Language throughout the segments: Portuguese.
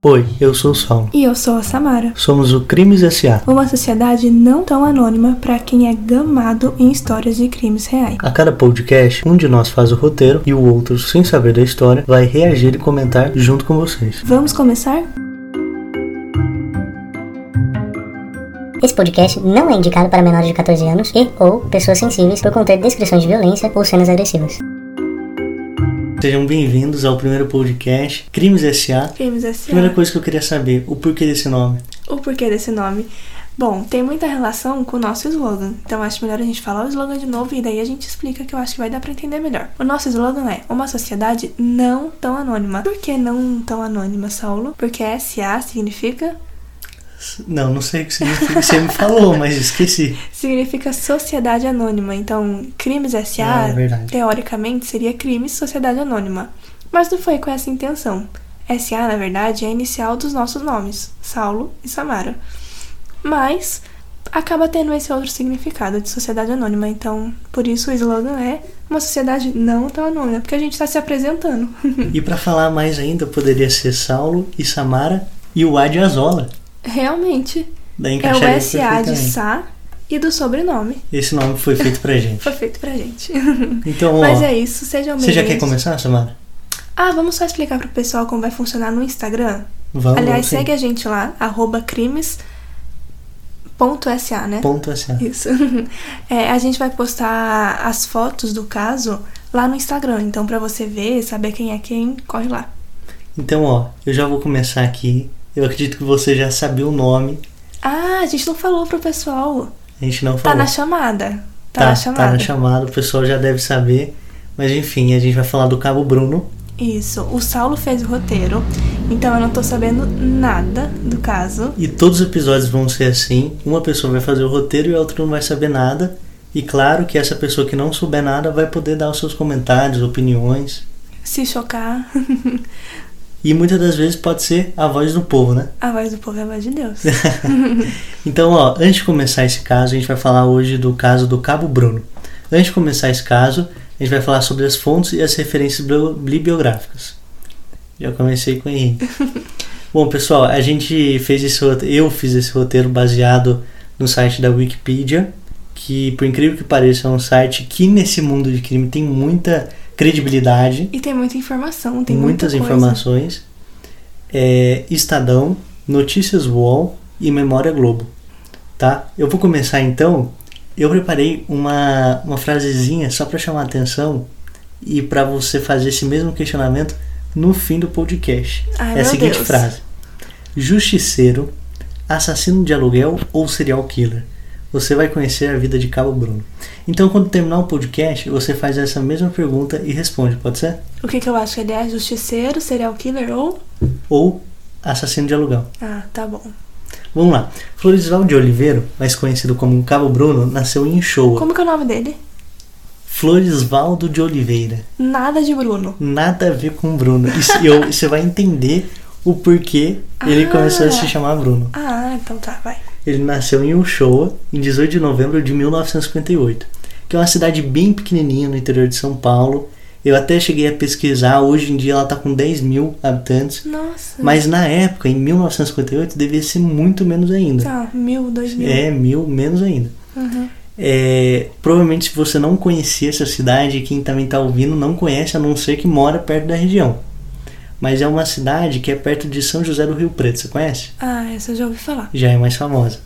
Oi, eu sou o Sol. E eu sou a Samara. Somos o Crimes S.A. Uma sociedade não tão anônima para quem é gamado em histórias de crimes reais. A cada podcast, um de nós faz o roteiro e o outro, sem saber da história, vai reagir e comentar junto com vocês. Vamos começar? Esse podcast não é indicado para menores de 14 anos e ou pessoas sensíveis por conter descrições de violência ou cenas agressivas. Sejam bem-vindos ao primeiro podcast Crimes S.A. Crimes S.A. Primeira coisa que eu queria saber, o porquê desse nome? O porquê desse nome? Bom, tem muita relação com o nosso slogan. Então acho melhor a gente falar o slogan de novo e daí a gente explica que eu acho que vai dar para entender melhor. O nosso slogan é uma sociedade não tão anônima. Por que não tão anônima, Saulo? Porque SA significa Não, não sei o que significa. Você me falou, mas esqueci. significa sociedade anônima. Então, crimes SA, Ah, é teoricamente, seria crimes sociedade anônima. Mas não foi com essa intenção. SA, na verdade, é a inicial dos nossos nomes, Saulo e Samara. Mas acaba tendo esse outro significado de sociedade anônima. Então, por isso o slogan é uma sociedade não tão anônima, porque a gente está se apresentando. E pra falar mais ainda, poderia ser Saulo e Samara e o A de Azola. Realmente, é o SA de. Sá e do sobrenome. Esse nome foi feito pra gente. Foi feito pra gente. Então, Mas ó, é isso, sejam você já quer bem-vindos. começar, Samara? Ah, vamos só explicar pro pessoal como vai funcionar no Instagram? Vamos, Aliás, sim. segue a gente lá, arroba crimes.sa, né? Ponto S.A. Isso. É, a gente vai postar as fotos do caso lá no Instagram. Então, pra você ver, saber quem é quem, corre lá. Então, ó, eu já vou começar aqui. Eu acredito que você já sabia o nome. Ah, a gente não falou pro pessoal. A gente não Tá falou. na chamada. Tá, tá, na chamada. tá na chamada, o pessoal já deve saber. Mas enfim, a gente vai falar do Cabo Bruno. Isso. O Saulo fez o roteiro. Então, eu não tô sabendo nada do caso. E todos os episódios vão ser assim. Uma pessoa vai fazer o roteiro e a outra não vai saber nada. E claro que essa pessoa que não souber nada vai poder dar os seus comentários, opiniões. Se chocar, E muitas das vezes pode ser a voz do povo, né? a voz do povo é a voz de Deus. Então, ó, antes de começar esse caso, a gente vai falar hoje do caso do Cabo Bruno. Antes de começar esse caso, a gente vai falar sobre as fontes e as referências bibli- bibliográficas. Já comecei com ele. Bom, pessoal, a gente fez esse roteiro, eu fiz esse roteiro baseado no site da Wikipedia, que por incrível que pareça é um site que nesse mundo de crime tem muita credibilidade, E tem muita informação, tem muitas muita informações. É, Estadão, Notícias UOL e Memória Globo. Tá? Eu vou começar então. Eu preparei uma, uma frasezinha só para chamar a atenção e para você fazer esse mesmo questionamento no fim do podcast. Ai, é a seguinte Deus. frase: Justiceiro, assassino de aluguel ou serial killer? Você vai conhecer a vida de Cabo Bruno. Então, quando terminar o podcast, você faz essa mesma pergunta e responde, pode ser? O que, que eu acho que ele é? Justiceiro, serial killer ou. Ou assassino de aluguel. Ah, tá bom. Vamos lá. Florisval de Oliveira, mais conhecido como Cabo Bruno, nasceu em Shoa. Como que é o nome dele? Florisvaldo de Oliveira. Nada de Bruno. Nada a ver com Bruno. E eu- você vai entender o porquê ele Ah. começou a se chamar Bruno. Ah, então tá, vai. Ele nasceu em Ushoa em 18 de novembro de 1958, que é uma cidade bem pequenininha no interior de São Paulo. Eu até cheguei a pesquisar, hoje em dia ela está com 10 mil habitantes, Nossa. mas na época, em 1958, devia ser muito menos ainda. Tá, mil, dois mil. É, mil menos ainda. Uhum. É, provavelmente se você não conhecia essa cidade, quem também está ouvindo não conhece, a não ser que mora perto da região. Mas é uma cidade que é perto de São José do Rio Preto, você conhece? Ah, essa eu já ouvi falar. Já é mais famosa.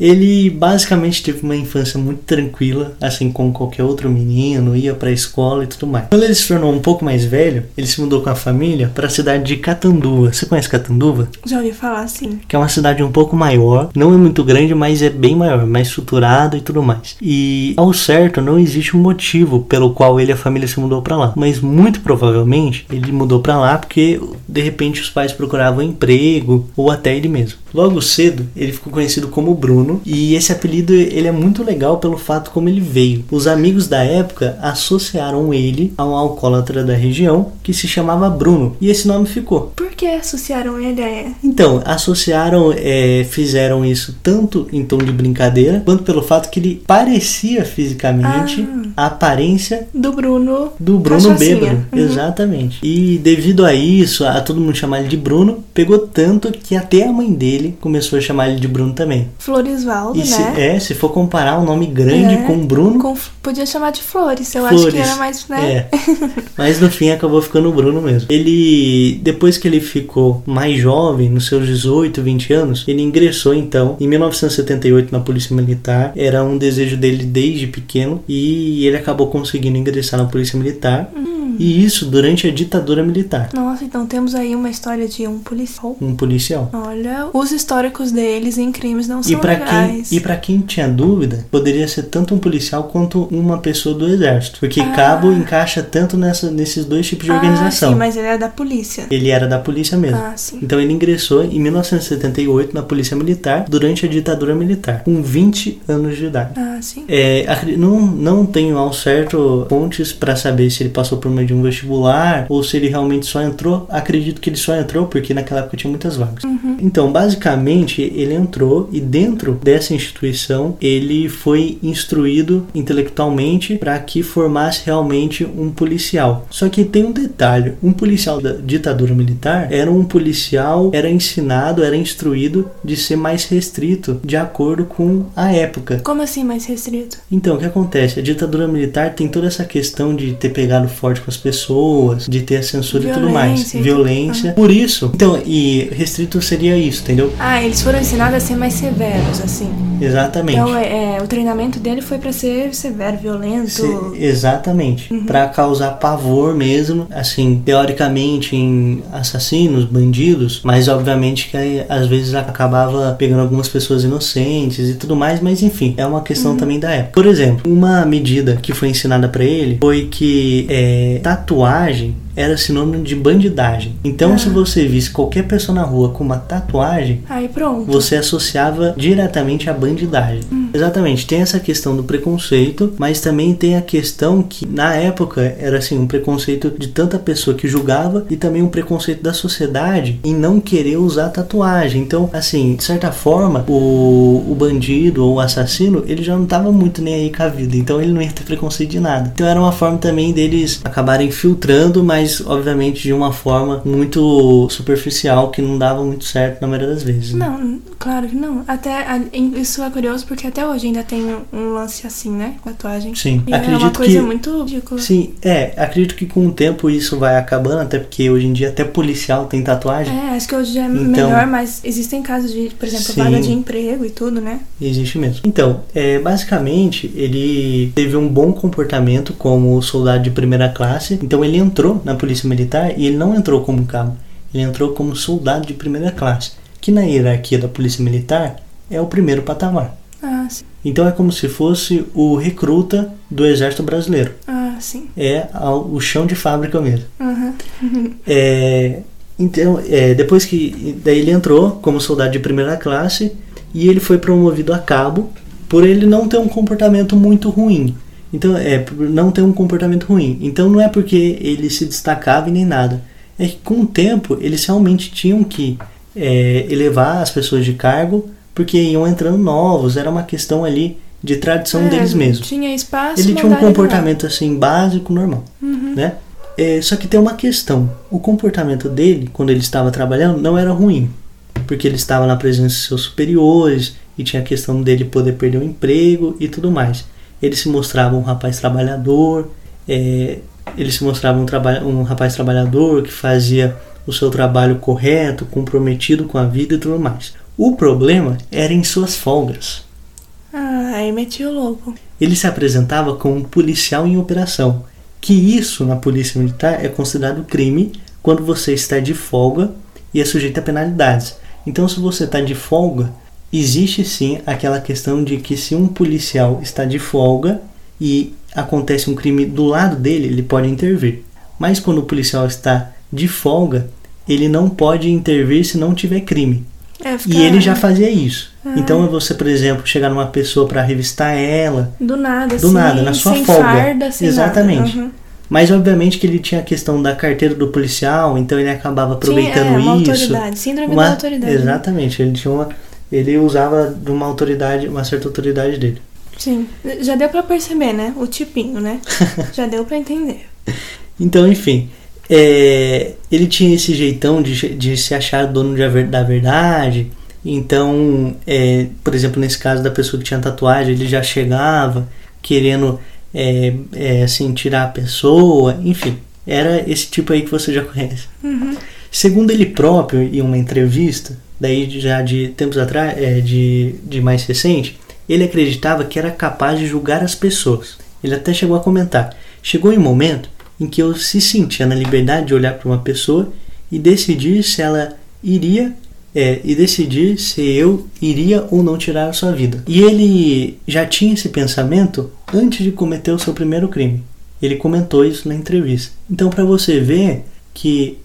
Ele basicamente teve uma infância muito tranquila, assim como qualquer outro menino, ia pra escola e tudo mais. Quando ele se tornou um pouco mais velho, ele se mudou com a família para a cidade de Catanduva. Você conhece Catanduva? Já ouvi falar, sim. que é uma cidade um pouco maior, não é muito grande, mas é bem maior, mais estruturada e tudo mais. E ao certo não existe um motivo pelo qual ele e a família se mudou para lá, mas muito provavelmente ele mudou para lá porque de repente os pais procuravam emprego ou até ele mesmo. Logo cedo ele ficou conhecido como Bruno Bruno. E esse apelido ele é muito legal pelo fato como ele veio. Os amigos da época associaram ele a um alcoólatra da região que se chamava Bruno. E esse nome ficou. Por que associaram ele a Então, associaram, é, fizeram isso tanto em tom de brincadeira, quanto pelo fato que ele parecia fisicamente a aparência do Bruno do Bruno bêbado. Uhum. Exatamente. E devido a isso, a todo mundo chamar ele de Bruno, pegou tanto que até a mãe dele começou a chamar ele de Bruno também. Floresvaldo, E se, né? é, se for comparar um nome grande É, com Bruno, Com- podia chamar de Flores, eu acho que Flores. era mais, né? É. Mas no fim acabou ficando o Bruno mesmo. Ele, depois que ele ficou mais jovem, nos seus 18, 20 anos, ele ingressou então em 1978 na Polícia Militar. Era um desejo dele desde pequeno e ele acabou conseguindo ingressar na Polícia Militar. Hum. E isso durante a ditadura militar. Nossa, então temos aí uma história de um policial. Um policial. Olha, os históricos deles em crimes não são E para quem, e pra quem tinha dúvida, poderia ser tanto um policial quanto uma pessoa do exército. Porque Ah. cabo encaixa tanto nessa, nesses dois tipos de Ah, organização. sim, mas ele é da polícia. Ele era da polícia mesmo. Ah, sim. Então ele ingressou em 1978 na Polícia Militar durante a ditadura militar, com 20 anos de idade. Ah, sim. É, não, não tenho ao certo fontes para saber se ele passou por meio de um vestibular ou se ele realmente só entrou. Acredito que ele só entrou porque naquela época tinha muitas vagas. Então, basicamente, ele entrou e dentro dessa instituição ele foi instruído intelectualmente para que formasse realmente um policial. Só que tem um detalhe: um policial da ditadura militar era um policial, era ensinado, era instruído de ser mais restrito de acordo com a época. Como assim mais restrito? Então, o que acontece? A ditadura militar tem toda essa questão de ter pegado forte com as pessoas, de ter a censura e tudo mais. Violência Violência. Por isso. Então, e restrito seria isso, entendeu? Ah, eles foram ensinados a ser mais severos, assim. Exatamente. Então, é, é, o treinamento dele foi pra ser severo, violento. Se- exatamente. Uhum. Pra causar pavor mesmo, assim, teoricamente em assassinos, bandidos, mas obviamente que às vezes acabava pegando algumas pessoas inocentes e tudo mais, mas enfim, é uma Uhum. questão também da época. Por exemplo, uma medida que foi ensinada pra ele foi que é, tatuagem era sinônimo de bandidagem. Então, Ah. se você visse qualquer pessoa na rua com uma tatuagem, Aí pronto. você associava diretamente à bandidagem. Exatamente, tem essa questão do preconceito, mas também tem a questão que na época era assim um preconceito de tanta pessoa que julgava e também um preconceito da sociedade em não querer usar tatuagem. Então, assim, de certa forma, o, o bandido ou o assassino, ele já não tava muito nem aí com a vida, então ele não ia ter preconceito de nada. Então era uma forma também deles acabarem filtrando, mas obviamente de uma forma muito superficial que não dava muito certo na maioria das vezes. né? Não, claro que não. Até isso é curioso porque até hoje ainda tem um, lance assim, né? Com tatuagem. Sim, E é uma acredito coisa que muito ridícula. Sim, é, acredito que com o tempo isso vai acabando, até porque hoje em dia até policial tem tatuagem. É, acho que hoje é Então- melhor, mas existem casos de, por exemplo, Sim. vaga de emprego e tudo, né? Existe mesmo. Então, é, basicamente, ele teve um bom comportamento como soldado de primeira classe. Então, ele entrou na Polícia Militar e ele não entrou como cabo. Ele entrou como soldado de primeira classe, que na hierarquia da Polícia Militar é o primeiro patamar. Ah, sim. Então, é como se fosse o recruta do Exército Brasileiro. Ah, sim. É o chão de fábrica mesmo. Uhum. É, então, é, depois que daí ele entrou como soldado de primeira classe e ele foi promovido a cabo por ele não ter um comportamento muito ruim. Então, é, não ter um comportamento ruim. Então, não é porque ele se destacava e nem nada. É que com o tempo eles realmente tinham que é, elevar as pessoas de cargo porque iam entrando novos. Era uma questão ali de tradição É, deles mesmos. Tinha espaço. Ele tinha um comportamento assim básico, normal, Uhum. né? É, só que tem uma questão. O comportamento dele, quando ele estava trabalhando, não era ruim, porque ele estava na presença de seus superiores e tinha a questão dele poder perder o emprego e tudo mais. Ele se mostrava um rapaz trabalhador, é, ele se mostrava um, traba um rapaz trabalhador que fazia o seu trabalho correto, comprometido com a vida e tudo mais. O problema era em suas folgas. Ah, aí meti o louco. Ele se apresentava como um policial em operação, que isso na polícia militar é considerado crime quando você está de folga e é sujeito a penalidades. Então, se você está de folga, existe sim aquela questão de que se um policial está de folga e acontece um crime do lado dele, ele pode intervir. Mas quando o policial está de folga, ele não pode intervir se não tiver crime. É, fica- E ele já fazia isso. Ah. Então você, por exemplo, chegar numa pessoa para revistar ela, Do nada, Do assim, nada, na sua sem folga. farda, sem Exatamente. Uhum. mas obviamente que ele tinha a questão da carteira do policial, então ele acabava aproveitando Tinha, é, uma isso. autoridade, síndrome Uma- da autoridade. né? Exatamente, ele tinha uma, ele usava de uma autoridade, uma certa autoridade dele. Sim, já deu pra perceber, né? O tipinho, né? já deu pra entender. Então, enfim, é, ele tinha esse jeitão de, de se achar dono de da verdade. Então, é, por exemplo, nesse caso da pessoa que tinha tatuagem, ele já chegava querendo é, é, assim, tirar a pessoa. Enfim, era esse tipo aí que você já conhece. Uhum. Segundo ele próprio, em uma entrevista, daí já de tempos atrás, é, de, de mais recente, ele acreditava que era capaz de julgar as pessoas. Ele até chegou a comentar: chegou em um momento em que eu se sentia na liberdade de olhar para uma pessoa e decidir se ela iria é, e decidir se eu iria ou não tirar a sua vida. E ele já tinha esse pensamento antes de cometer o seu primeiro crime. Ele comentou isso na entrevista. Então, para você ver que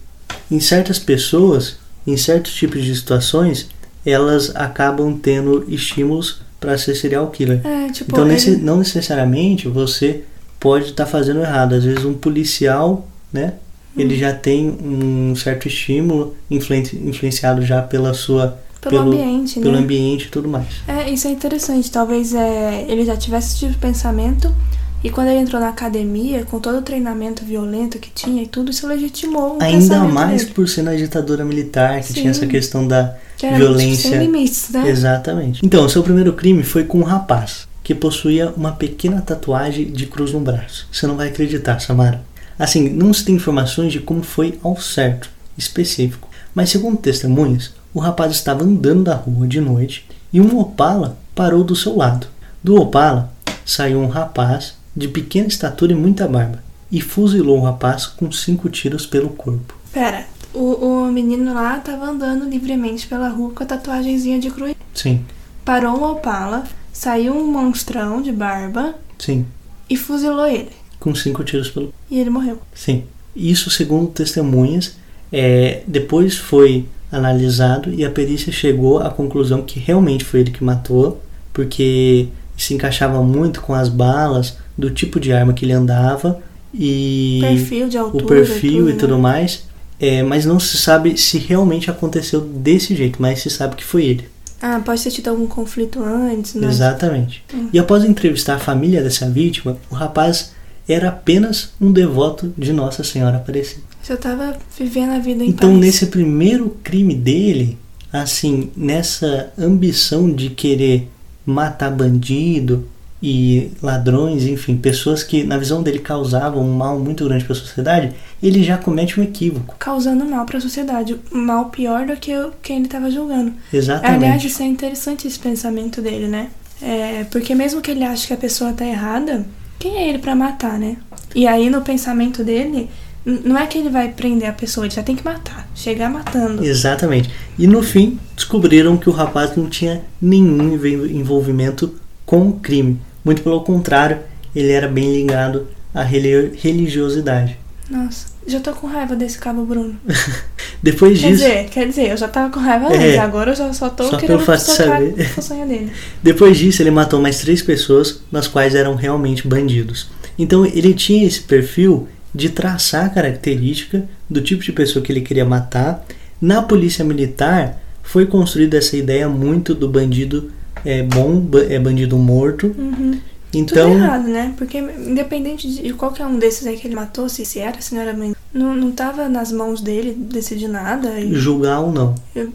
em certas pessoas, em certos tipos de situações, elas acabam tendo estímulos para ser serial killer. É, tipo, Então, nesse- ele- não necessariamente você pode estar fazendo errado. Às vezes, um policial, né? Ele Hum. já tem um certo estímulo influen- influenciado já pela sua pelo, pelo- ambiente, pelo né? ambiente e tudo mais. É, isso é interessante. Talvez é, ele já tivesse esse tipo de pensamento e quando ele entrou na academia, com todo o treinamento violento que tinha e tudo, isso legitimou o Ainda mais dele. por ser na ditadura militar, que Sim. tinha essa questão da Que era muito violência. sem limites, né? Exatamente. Então, o seu primeiro crime foi com um rapaz que possuía uma pequena tatuagem de cruz no braço. Você não vai acreditar, Samara. Assim, não se tem informações de como foi ao certo, específico. Mas segundo testemunhas, o rapaz estava andando da rua de noite e um Opala parou do seu lado. Do Opala saiu um rapaz de pequena estatura e muita barba e fuzilou o rapaz com cinco tiros pelo corpo. Pera, o, o menino lá tava andando livremente pela rua com a tatuagenzinha de cruz. Sim, Parou um opala, saiu um monstrão de barba sim, e fuzilou ele. com cinco tiros pelo E ele morreu. Sim. Isso segundo testemunhas. É, depois foi analisado e a perícia chegou à conclusão que realmente foi ele que matou, porque se encaixava muito com as balas, do tipo de arma que ele andava e perfil de altura. o perfil e tudo, né? mais. É, mas não se sabe se realmente aconteceu desse jeito, mas se sabe que foi ele. Ah, pode ter tido algum conflito antes, né? Exatamente. Hum. E após entrevistar a família dessa vítima, o rapaz era apenas um devoto de Nossa Senhora Aparecida. Já tava vivendo a vida em Então, paz. nesse primeiro crime dele, assim, nessa ambição de querer matar bandido e ladrões, enfim, pessoas que, na visão dele, causavam um mal muito grande para a sociedade, ele já comete um equívoco. Causando mal pra sociedade. Um mal pior do que o- quem ele tava julgando. Exatamente. Aliás, isso é interessante esse pensamento dele, né? É, porque mesmo que ele ache que a pessoa tá errada, quem é ele pra matar, né? E aí no pensamento dele, não é que ele vai prender a pessoa, ele já tem que matar, chegar matando. Exatamente. E no fim, descobriram que o rapaz não tinha nenhum envolvimento com o crime. Muito pelo contrário, ele era bem ligado à reli- religiosidade. Nossa, já tô com raiva desse cabo Bruno. Depois Quer disso, dizer, quer dizer, eu já tava com raiva É. antes, agora eu já só tô Só querendo fato a sonha dele. Depois disso, ele matou mais três pessoas, nas quais eram realmente bandidos. Então, ele tinha esse perfil de traçar a característica do tipo de pessoa que ele queria matar. Na polícia militar, foi construída essa ideia muito do bandido é, bom, é bandido morto. Uhum. Então, Tudo errado, né? Porque independente de qualquer um desses aí que ele matou, se, se era, se não era não, não tava nas mãos dele decidir nada e julgar ou não.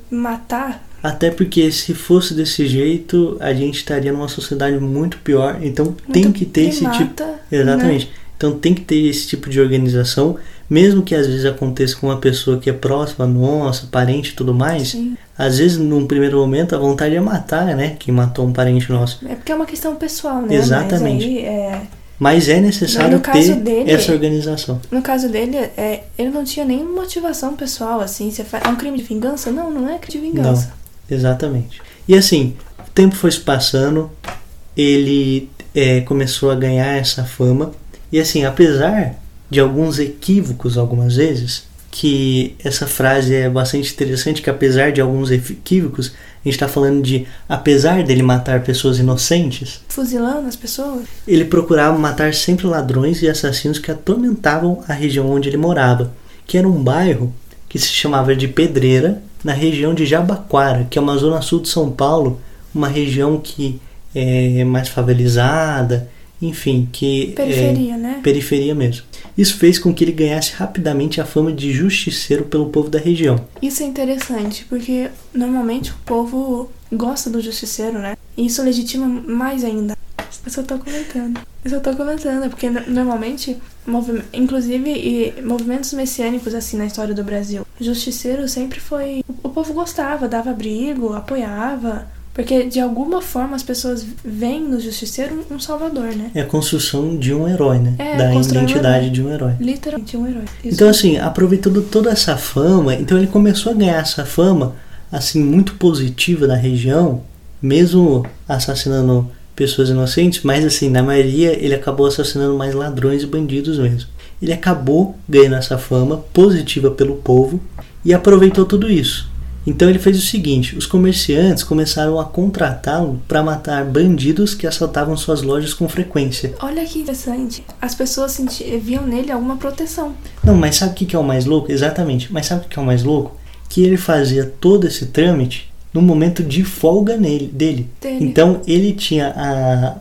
matar. Até porque se fosse desse jeito, a gente estaria numa sociedade muito pior. Então tem muito que ter esse tipo. primata, né? Então tem que ter esse tipo de organização, mesmo que às vezes aconteça com uma pessoa que é próxima, nossa, parente e tudo mais. Sim. Às vezes, num primeiro momento, a vontade é matar, né? Quem matou um parente nosso. É porque é uma questão pessoal, né? Exatamente. Mas aí, é, Mas é necessário caso ter dele- essa organização. no caso dele, é, ele não tinha nem motivação pessoal, assim. Você faz, é um crime de vingança? Não, não é crime de vingança. Exatamente. E assim, o tempo foi se passando, ele é, começou a ganhar essa fama. E assim, apesar de alguns equívocos algumas vezes, que essa frase é bastante interessante, que apesar de alguns equívocos, a gente está falando de apesar dele matar pessoas inocentes, Fuzilando as pessoas? ele procurava matar sempre ladrões e assassinos que atormentavam a região onde ele morava, que era um bairro que se chamava de Pedreira, na região de Jabaquara, que é uma zona sul de São Paulo, uma região que é mais favelizada, enfim, que é Periferia, né? periferia mesmo. Isso fez com que ele ganhasse rapidamente a fama de justiceiro pelo povo da região. Isso é interessante, porque normalmente o povo gosta do justiceiro, né? E isso legitima mais ainda. Eu só tô comentando. Eu só tô comentando, porque no- normalmente, inclusive e movimentos messiânicos assim na história do Brasil, justiceiro sempre foi. O povo gostava, dava abrigo, apoiava. Porque de alguma forma as pessoas veem no justiceiro um salvador, né? É a construção de um herói, né? É, da um identidade herói. de um herói. Literalmente um herói. Isso. Então, assim, aproveitando toda essa fama, então ele começou a ganhar essa fama, assim, muito positiva na região, mesmo assassinando pessoas inocentes, mas, assim, na maioria ele acabou assassinando mais ladrões e bandidos mesmo. Ele acabou ganhando essa fama positiva pelo povo e aproveitou tudo isso. Então ele fez o seguinte: os comerciantes começaram a contratá-lo para matar bandidos que assaltavam suas lojas com frequência. Olha que interessante. As pessoas senti- viam nele alguma proteção. Não, mas sabe o que é o mais louco? Exatamente. Mas sabe o que é o mais louco? Que ele fazia todo esse trâmite no momento de folga nele, dele. Dele. Então ele tinha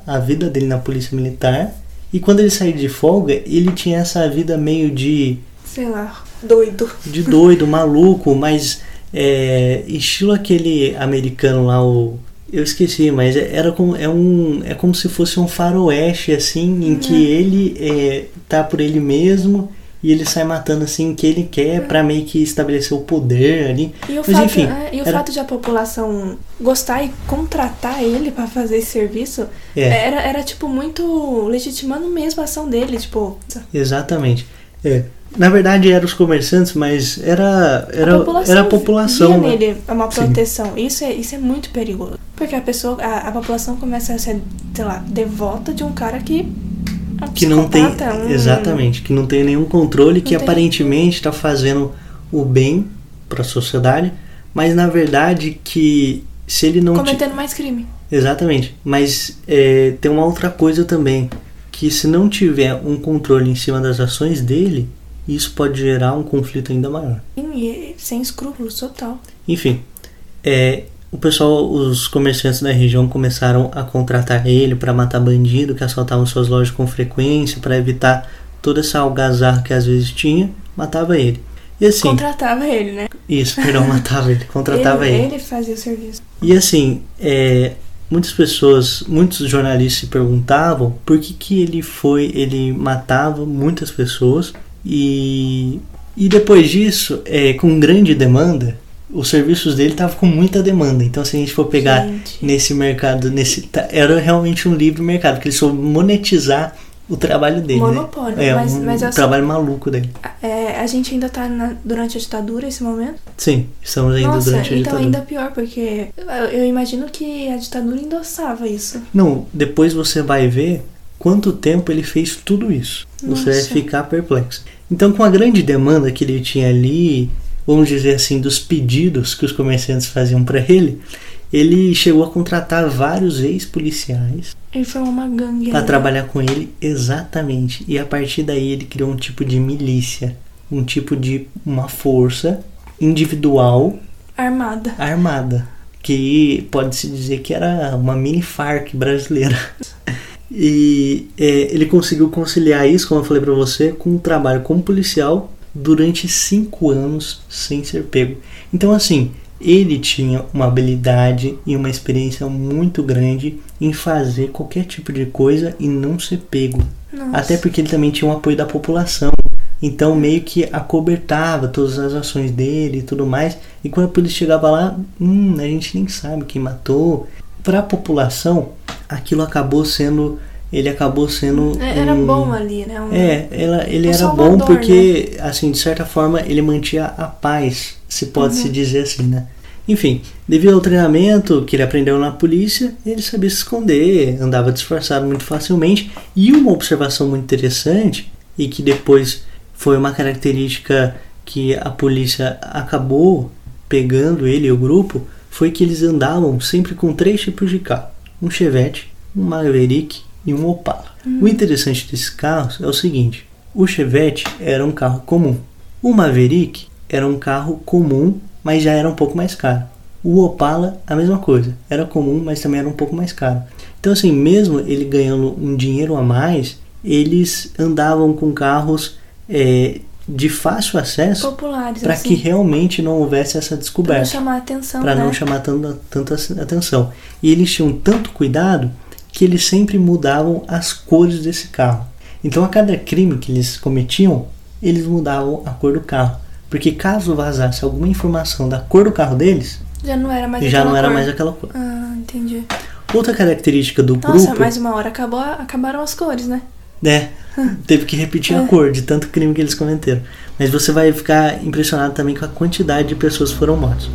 a, a vida dele na polícia militar e quando ele saía de folga, ele tinha essa vida meio de, Sei lá, doido. de doido, maluco, mas é, estilo aquele americano lá, o. Eu esqueci, mas é- era como, é, um, é como se fosse um faroeste, assim, em que ele é, tá por ele mesmo e ele sai matando assim que ele quer pra meio que estabelecer o poder ali. E o, Mas fato, enfim, é, e o era- fato de a população gostar e contratar ele pra fazer esse serviço É. era, era, tipo, muito legitimando mesmo a ação dele. Tipo, Exatamente. É. Na verdade eram os comerciantes, mas era, era, a população, era a população. né? nele uma Sim. proteção. Isso é, isso é muito perigoso. Porque a pessoa, a, a população começa a ser, sei lá, devota de um cara que. que não tem um- exatamente que não tem nenhum controle que tem. aparentemente está fazendo o bem para a sociedade mas na verdade que se ele não Cometendo mais crime. exatamente mas é, tem uma outra coisa também que se não tiver um controle em cima das ações dele isso pode gerar um conflito ainda maior E sem escrúpulos, total. enfim, é, o pessoal, os comerciantes da região começaram a contratar ele para matar bandido que assaltavam suas lojas com frequência, para evitar toda essa algazarra que às vezes tinha, matava ele. E assim, Contratava ele, né? isso, perdão, matava ele, contratava ele, ele. ele fazia o serviço. E assim, é, muitas pessoas, muitos jornalistas se perguntavam por que, que ele foi, ele matava muitas pessoas e, e depois disso, é, com grande demanda, os serviços dele estavam com muita demanda. Então, se a gente for pegar Gente. nesse mercado, nesse tá- era realmente um livre mercado, porque ele soube monetizar o trabalho dele. né? Monopólio, É, mas- um mas eu- trabalho maluco dele. É, a gente ainda tá na- durante a ditadura esse momento. Sim, estamos ainda Nossa, durante a então ditadura. ainda pior, porque eu, eu imagino que a ditadura endossava isso. Não, depois você vai ver quanto tempo ele fez tudo isso. Você vai Nossa. ficar perplexo. Então, com a grande demanda que ele tinha ali, vamos dizer assim, dos pedidos que os comerciantes faziam para ele, ele chegou a contratar vários ex-policiais Ele formou uma gangue. para né? trabalhar com ele exatamente. E a partir daí ele criou um tipo de milícia, um tipo de uma força individual Armada. armada, que pode-se dizer que era uma mini FARC brasileira. E é, ele conseguiu conciliar isso, como eu falei pra você, com um trabalho como policial durante cinco anos sem ser pego. Então, assim, ele tinha uma habilidade e uma experiência muito grande em fazer qualquer tipo de coisa e não ser pego. Nossa. Até porque ele também tinha o apoio da população. Então meio que acobertava todas as ações dele e tudo mais. E quando a polícia chegava lá, hum, a gente nem sabe quem matou. Para a população, aquilo acabou sendo, ele acabou sendo É, Era um- bom ali, né? Um- É, ela, ele Um era salvador, bom porque, assim, de certa forma, ele mantinha a paz, se pode se dizer assim, né? Enfim, devido ao treinamento que ele aprendeu na polícia, ele sabia se esconder, andava disfarçado muito facilmente. E uma observação muito interessante, e que depois foi uma característica que a polícia acabou pegando ele e o grupo foi que eles andavam sempre com três tipos de carro: um Chevette, um Maverick e um Opala. O interessante desses carros é o seguinte: o Chevette era um carro comum, o Maverick era um carro comum, mas já era um pouco mais caro. O Opala, a mesma coisa, era comum, mas também era um pouco mais caro. Então, assim, mesmo ele ganhando um dinheiro a mais, eles andavam com carros é, de fácil acesso para assim. que realmente não houvesse essa Pra não descoberta chamar atenção, para né? não chamar tanta, tanta atenção. E eles tinham tanto cuidado que eles sempre mudavam as cores desse carro. Então, a cada crime que eles cometiam, eles mudavam a cor do carro. Porque caso vazasse alguma informação da cor do carro deles, Já não era mais já aquela não era cor. mais aquela cor. Ah, entendi. Outra característica do Nossa, grupo mais uma hora acabou, acabaram as cores, né? É, teve que repetir a É. cor de tanto crime que eles cometeram. Mas você vai ficar impressionado também com a quantidade de pessoas que foram mortas.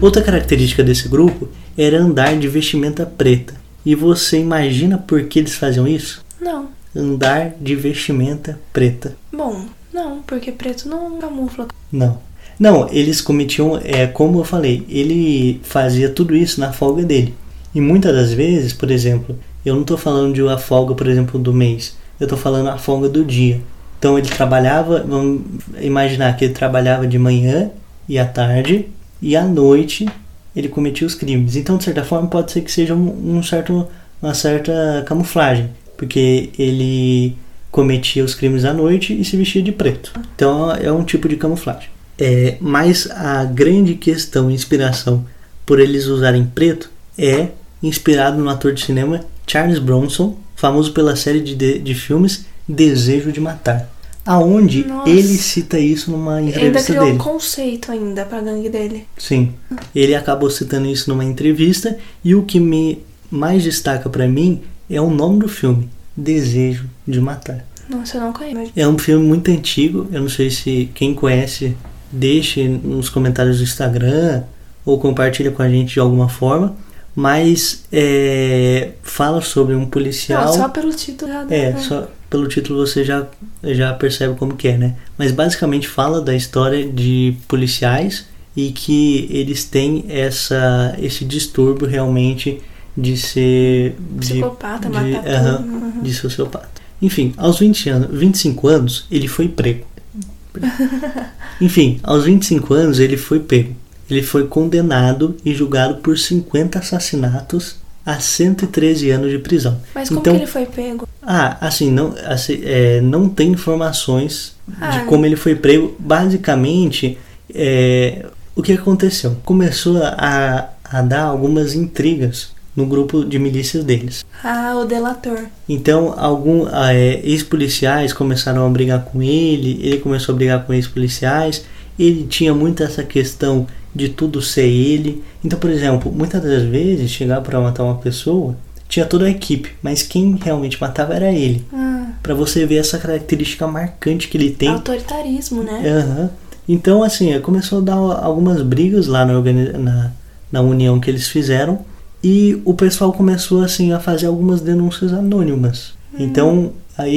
Outra característica desse grupo era andar de vestimenta preta. E você imagina por que eles faziam isso? Não. Andar de vestimenta preta. Bom, não, porque preto não camufla. Não. Não, eles cometiam, é como eu falei, ele fazia tudo isso na folga dele. E muitas das vezes, por exemplo, eu não estou falando de uma folga, por exemplo, do mês. Eu estou falando a folga do dia. Então ele trabalhava, vamos imaginar que ele trabalhava de manhã e à tarde e à noite ele cometia os crimes. Então, de certa forma, pode ser que seja um, um certo, uma certa camuflagem, porque ele cometia os crimes à noite e se vestia de preto. Então, é um tipo de camuflagem. É, mas a grande questão, inspiração por eles usarem preto é inspirado no ator de cinema Charles Bronson, famoso pela série de, de, de filmes Desejo de Matar, aonde Nossa. ele cita isso numa Ainda entrevista criou dele. um conceito ainda pra gangue dele. Sim, ele acabou citando isso numa entrevista e o que me mais destaca pra mim é o nome do filme, Desejo de Matar. Nossa, eu não conheço. É um filme muito antigo, eu não sei se quem conhece deixe nos comentários do Instagram ou compartilha com a gente de alguma forma, mas é, fala sobre um policial. Não, só pelo título já É, só pelo título você já, já percebe como que é, né? Mas basicamente fala da história de policiais e que eles têm essa, esse distúrbio realmente de ser... de- Psicopata, de, matar aham, tudo. Uhum. de sociopata. Enfim, aos 20 anos, 25 anos, ele foi pego. Enfim, aos 25 anos ele foi pego. Ele foi condenado e julgado por 50 assassinatos a 113 anos de prisão. Mas como então, que ele foi pego? ah, assim, não, assim, é, não tem informações Ah. de como ele foi prego. Basicamente, é, o que aconteceu? Começou a, a dar algumas intrigas no grupo de milícias deles. Ah, o delator. Então, algum ah, é, ex-policiais começaram a brigar com ele, ele começou a brigar com ex-policiais. Ele tinha muito essa questão de tudo ser ele. Então, por exemplo, muitas das vezes chegar para matar uma pessoa, tinha toda a equipe, mas quem realmente matava era ele. Ah, Pra você ver essa característica marcante que ele tem. autoritarismo, né? Aham. Então, assim, começou a dar algumas brigas lá na, na, na união que eles fizeram e o pessoal começou, assim, a fazer algumas denúncias anônimas. Então, a é,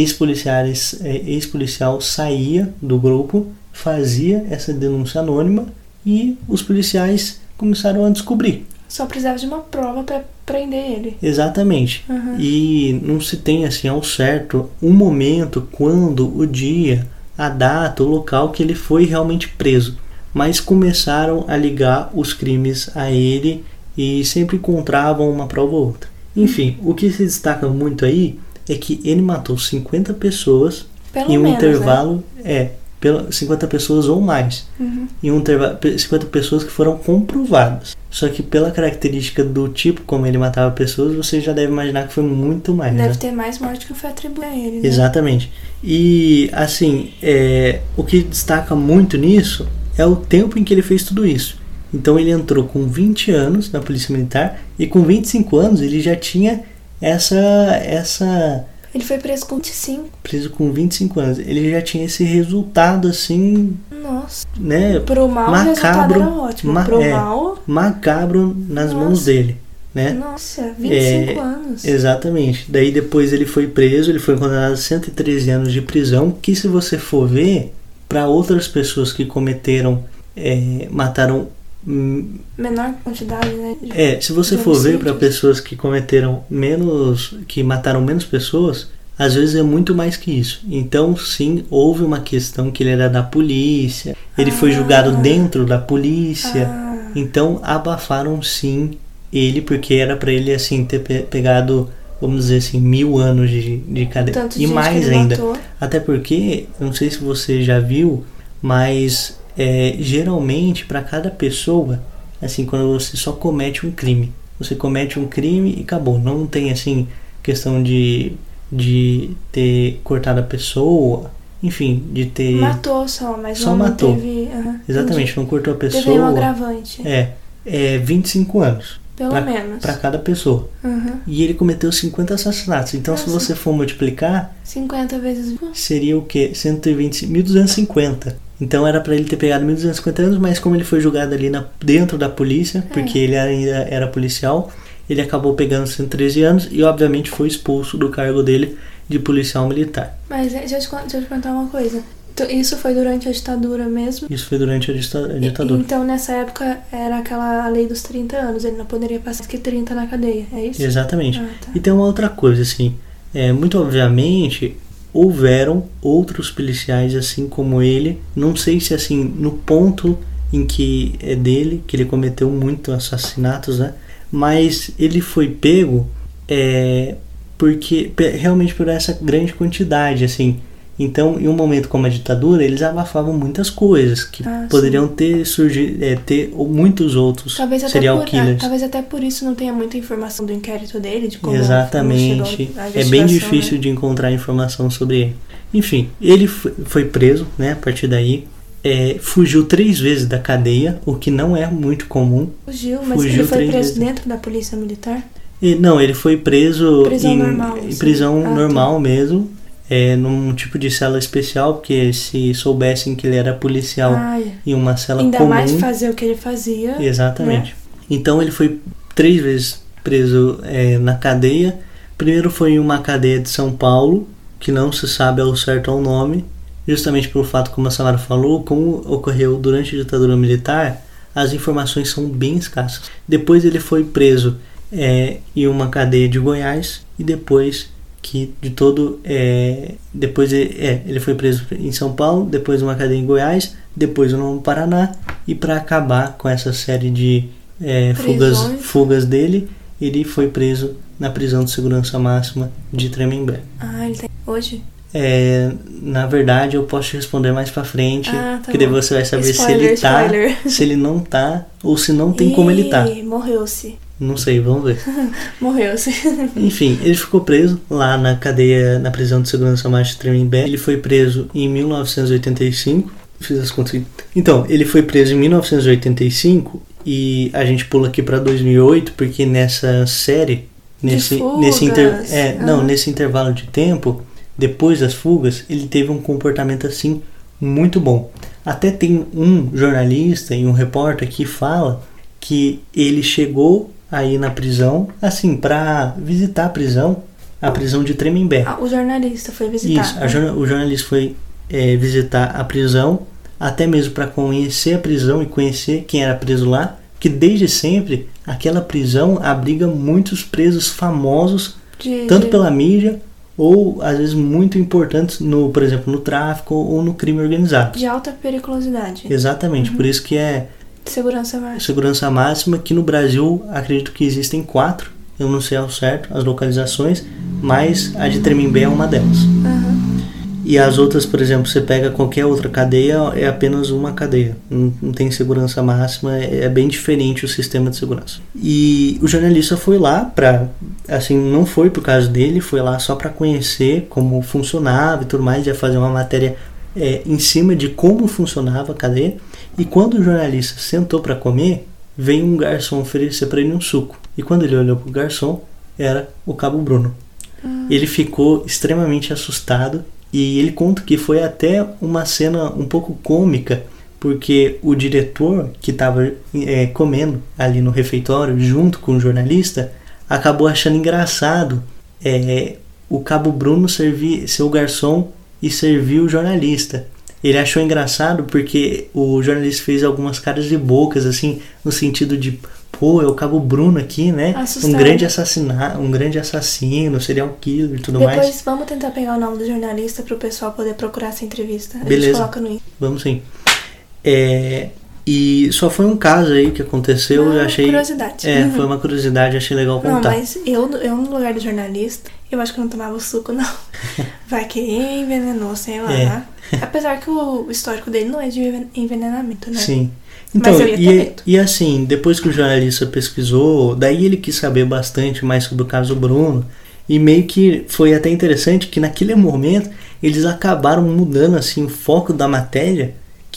ex-policial saía do grupo, fazia essa denúncia anônima e os policiais começaram a descobrir. Só precisava de uma prova pra prender ele. Exatamente. Uhum. E não se tem assim ao certo um momento quando o dia, a data, o local que ele foi realmente preso. Mas começaram a ligar os crimes a ele e sempre encontravam uma prova ou outra. Enfim, o que se destaca muito aí é que ele matou 50 pessoas Pelo em um menos, né? intervalo é pela 50 pessoas ou mais Uhum. em um intervalo 50 pessoas que foram comprovadas. Só que pela característica do tipo como ele matava pessoas, você já deve imaginar que foi muito mais. Deve né? ter mais morte que foi atribuída a ele, né? Exatamente. E assim, é, o que destaca muito nisso é o tempo em que ele fez tudo isso. Então ele entrou com 20 anos na Polícia Militar e com 25 anos ele já tinha essa essa Ele foi preso com 25. preso com 25 anos. Ele já tinha esse resultado assim, Nossa. né, Pro mal, o resultado Macabro. era ótimo. Ma- Pro é. mal, macabro nas Nossa. mãos dele, né? nossa, 25 É, anos. Exatamente. Daí depois ele foi preso, ele foi condenado a 113 anos de prisão, que se você for ver, para outras pessoas que cometeram, é, mataram. Menor quantidade, né? de- É, se você for ver para pessoas que cometeram menos, que mataram menos pessoas, às vezes é muito mais que isso. Então, sim, houve uma questão que ele era da polícia, ele foi julgado dentro da polícia. Ah, Então, abafaram sim ele, porque era para ele assim ter pe- pegado, vamos dizer assim, mil anos de, de cadeia. E mais ainda. matou. Até porque, não sei se você já viu, mas é, geralmente para cada pessoa, assim, quando você só comete um crime, você comete um crime e acabou. Não tem assim questão de, de ter cortado a pessoa, enfim, de ter. Matou só, mas Só não matou. teve. Exatamente, não cortou a entendi. Teve um pessoa. agravante. É, é 25 anos pelo pra- menos. para cada pessoa. Aham. E ele cometeu 50 assassinatos. Então, se Nossa. você for multiplicar, 50 vezes. seria o quê? 120, 1250. Então era pra ele ter pegado 1250 anos, mas como ele foi julgado ali na, dentro da polícia, porque ele ainda era policial, ele acabou pegando 113 anos e obviamente foi expulso do cargo dele de policial militar. Mas é, deixa eu te, deixa eu te perguntar uma coisa. Isso foi durante a ditadura mesmo? Isso foi durante a dita- a ditadura. Então, nessa época, era aquela lei dos 30 anos. Ele não poderia passar que 30 na cadeia, é isso? Exatamente. Ah, tá. E tem uma outra coisa, assim, é, muito obviamente houveram outros policiais assim como ele, não sei se assim, no ponto em que é dele, que ele cometeu muitos assassinatos, né? Mas ele foi pego é, porque realmente por essa grande quantidade, assim. Então, em um momento como a ditadura, eles abafavam muitas coisas que Ah, sim. poderiam ter surgido, é, ter ou muitos outros Talvez até, serial por, ah, killers. talvez até por isso não tenha muita informação do inquérito dele, de como Exatamente. É bem difícil né? de encontrar informação sobre ele. Enfim, ele foi preso, né? A partir daí, É, fugiu três vezes da cadeia, o que não é muito comum. Fugiu, mas Fugiu ele foi preso vezes. dentro da polícia militar? E, não, ele foi preso Prisão em, normal, em assim. prisão Ah, tá. É, num tipo de cela especial, porque se soubessem que ele era policial Ai, em uma cela ainda comum, mais fazer o que ele fazia. Exatamente. Então ele foi três vezes preso é, na cadeia. Primeiro foi em uma cadeia de São Paulo, que não se sabe ao certo o nome, justamente pelo fato, como a Samara falou, como ocorreu durante a ditadura militar, as informações são bem escassas. Depois ele foi preso é, em uma cadeia de Goiás e depois que de todo é, depois ele, é, ele foi preso em São Paulo, depois uma cadeia em Goiás, depois no Paraná e para acabar com essa série de é, fugas, fugas dele, ele foi preso na prisão de segurança máxima de Tremembé. Ah, ele tem. Hoje? É, na verdade, eu posso te responder mais pra frente, Ah, tá porque daí você vai saber Spoiler, se ele tá, spoiler. se ele não tá ou se não tem como ele tá. Morreu-se. Não sei, vamos ver. Morreu-se. Enfim, ele ficou preso lá na cadeia, na prisão de segurança máxima de Tremembé. Ele foi preso em 1985. Fiz as contas. Então, ele foi preso em 1985 e a gente pula aqui pra 2008 porque nessa série, nesse nesse inter, é, não, Ah. nesse intervalo de tempo, depois das fugas, ele teve um comportamento assim muito bom. Até tem um jornalista e um repórter que fala que ele chegou aí na prisão, assim, pra visitar a prisão, a prisão de Tremembé. Ah, o jornalista foi visitar. Isso, a né? jorna- o jornalista foi é, visitar a prisão, até mesmo para conhecer a prisão e conhecer quem era preso lá, que desde sempre aquela prisão abriga muitos presos famosos, De- tanto de- pela mídia ou às vezes muito importantes no, por exemplo, no tráfico ou no crime organizado. de alta periculosidade. Exatamente, Uhum. por isso que é Segurança máxima. segurança máxima, que no Brasil acredito que existem quatro, eu não sei ao certo as localizações, mas a de Tremembé é uma delas. Aham. E as outras, por exemplo, você pega qualquer outra cadeia, é apenas uma cadeia. Não, não tem segurança máxima, é, é bem diferente o sistema de segurança. E o jornalista foi lá para, assim, não foi por causa dele, foi lá só para conhecer como funcionava e tudo mais, ia fazer uma matéria é, em cima de como funcionava a cadeia. E quando o jornalista sentou para comer, veio um garçom oferecer para ele um suco. E quando ele olhou pro garçom, era o Cabo Bruno. Ele ficou extremamente assustado e ele conta que foi até uma cena um pouco cômica, porque o diretor que estava comendo ali no refeitório junto com o jornalista acabou achando engraçado é, o Cabo Bruno servir, ser o garçom e servir o jornalista. Ele achou engraçado porque o jornalista fez algumas caras de bocas, assim, no sentido de, pô, é o Cabo Bruno aqui, né? Assustado. Um grande assassinato, um grande assassino, serial killer e tudo Depois mais. vamos tentar pegar o nome do jornalista pro pessoal poder procurar essa entrevista. A Beleza. gente coloca no Vamos sim. É, e só foi um caso aí que aconteceu, Uma eu achei. curiosidade. É, Uhum. foi uma curiosidade, achei legal Não, contar. mas eu, eu no lugar do jornalista, eu acho que eu não tomava o suco, não. Vai que envenenou, sei lá. É. né? Apesar que o histórico dele não é de enven- envenenamento, né? Sim. Então, e, medo. e assim, depois que o jornalista pesquisou, daí ele quis saber bastante mais sobre o caso Bruno. E meio que foi até interessante que naquele momento eles acabaram mudando assim o foco da matéria,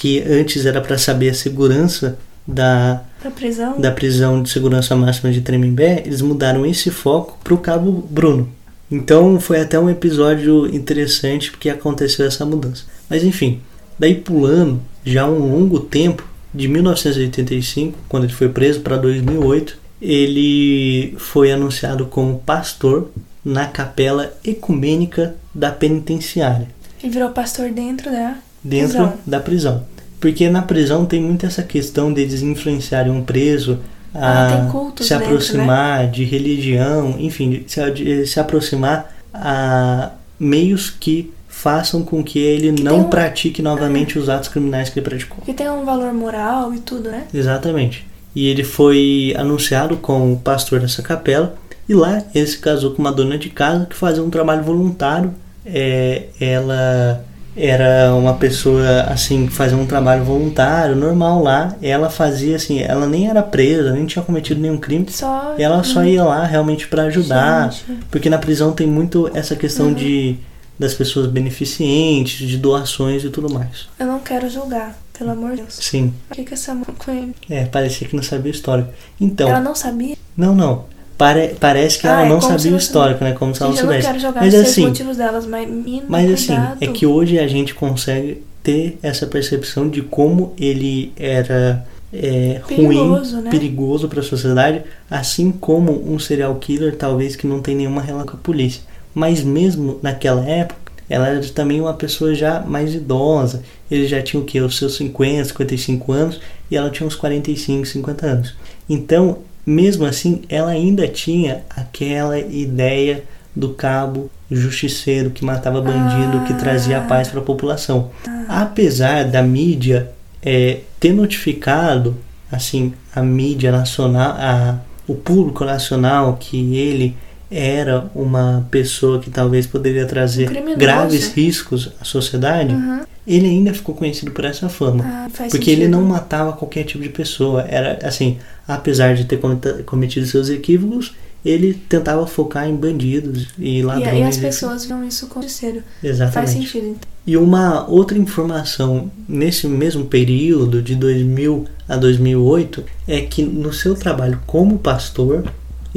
que antes era para saber a segurança da, Pra prisão. da prisão de segurança máxima de Tremembé, eles mudaram esse foco para o Cabo Bruno. Então foi até um episódio interessante porque aconteceu essa mudança. Mas enfim, daí pulando já um longo tempo, de 1985, quando ele foi preso, para 2008, ele foi anunciado como pastor na capela ecumênica da penitenciária E virou pastor dentro da dentro prisão. da prisão. Porque na prisão tem muito essa questão deles influenciarem um preso Ah, a cultos se dentro, né? aproximar de religião, enfim, se, se aproximar a meios que façam com que ele Que não um- pratique novamente os atos criminais que ele praticou. Que tem um valor moral e tudo, né? Exatamente. E ele foi anunciado como pastor dessa capela. E lá ele se casou com uma dona de casa que fazia um trabalho voluntário. É, ela era uma pessoa assim que fazia um trabalho voluntário normal lá. Ela fazia assim, ela nem era presa, nem tinha cometido nenhum crime. Só. Ela só ia lá realmente para ajudar, Gente. porque na prisão tem muito essa questão Uhum. de das pessoas beneficentes, de doações e tudo mais. Eu não quero julgar, pelo amor de Deus. Sim, O que, que essa mulher com ele? é, parecia que não sabia o histórico. Então, Ela não sabia? Não, não. Pare- parece que Ah, ela é não sabia o histórico, né? Como se ela Gente, eu não soubesse. quero jogar Mas os assim, motivos delas, mas menino, mas assim, é que hoje a gente consegue ter essa percepção de como ele era é, Perigoso, ruim, né? perigoso para a sociedade, assim como um serial killer talvez que não tem nenhuma relação com a polícia. Mas mesmo naquela época, ela era também uma pessoa já mais idosa. Ele já tinha o que? Os seus 50, 55 anos e ela tinha uns 45, 50 anos. Então, mesmo assim, ela ainda tinha aquela ideia do cabo justiceiro que matava bandido, que trazia a paz para a população. Apesar da mídia é, ter notificado, assim, a mídia nacional, a, o público nacional que ele era uma pessoa que talvez poderia trazer Um graves riscos à sociedade, Uhum. ele ainda ficou conhecido por essa fama. Ah, Porque ele sentido. não matava qualquer tipo de pessoa. Era assim, apesar de ter cometido seus equívocos, ele tentava focar em bandidos e ladrões. e as e- pessoas viam isso como justiceiro. Faz Exatamente. sentido. então. E uma outra informação nesse mesmo período, de 2000 a 2008, é que no seu trabalho como pastor,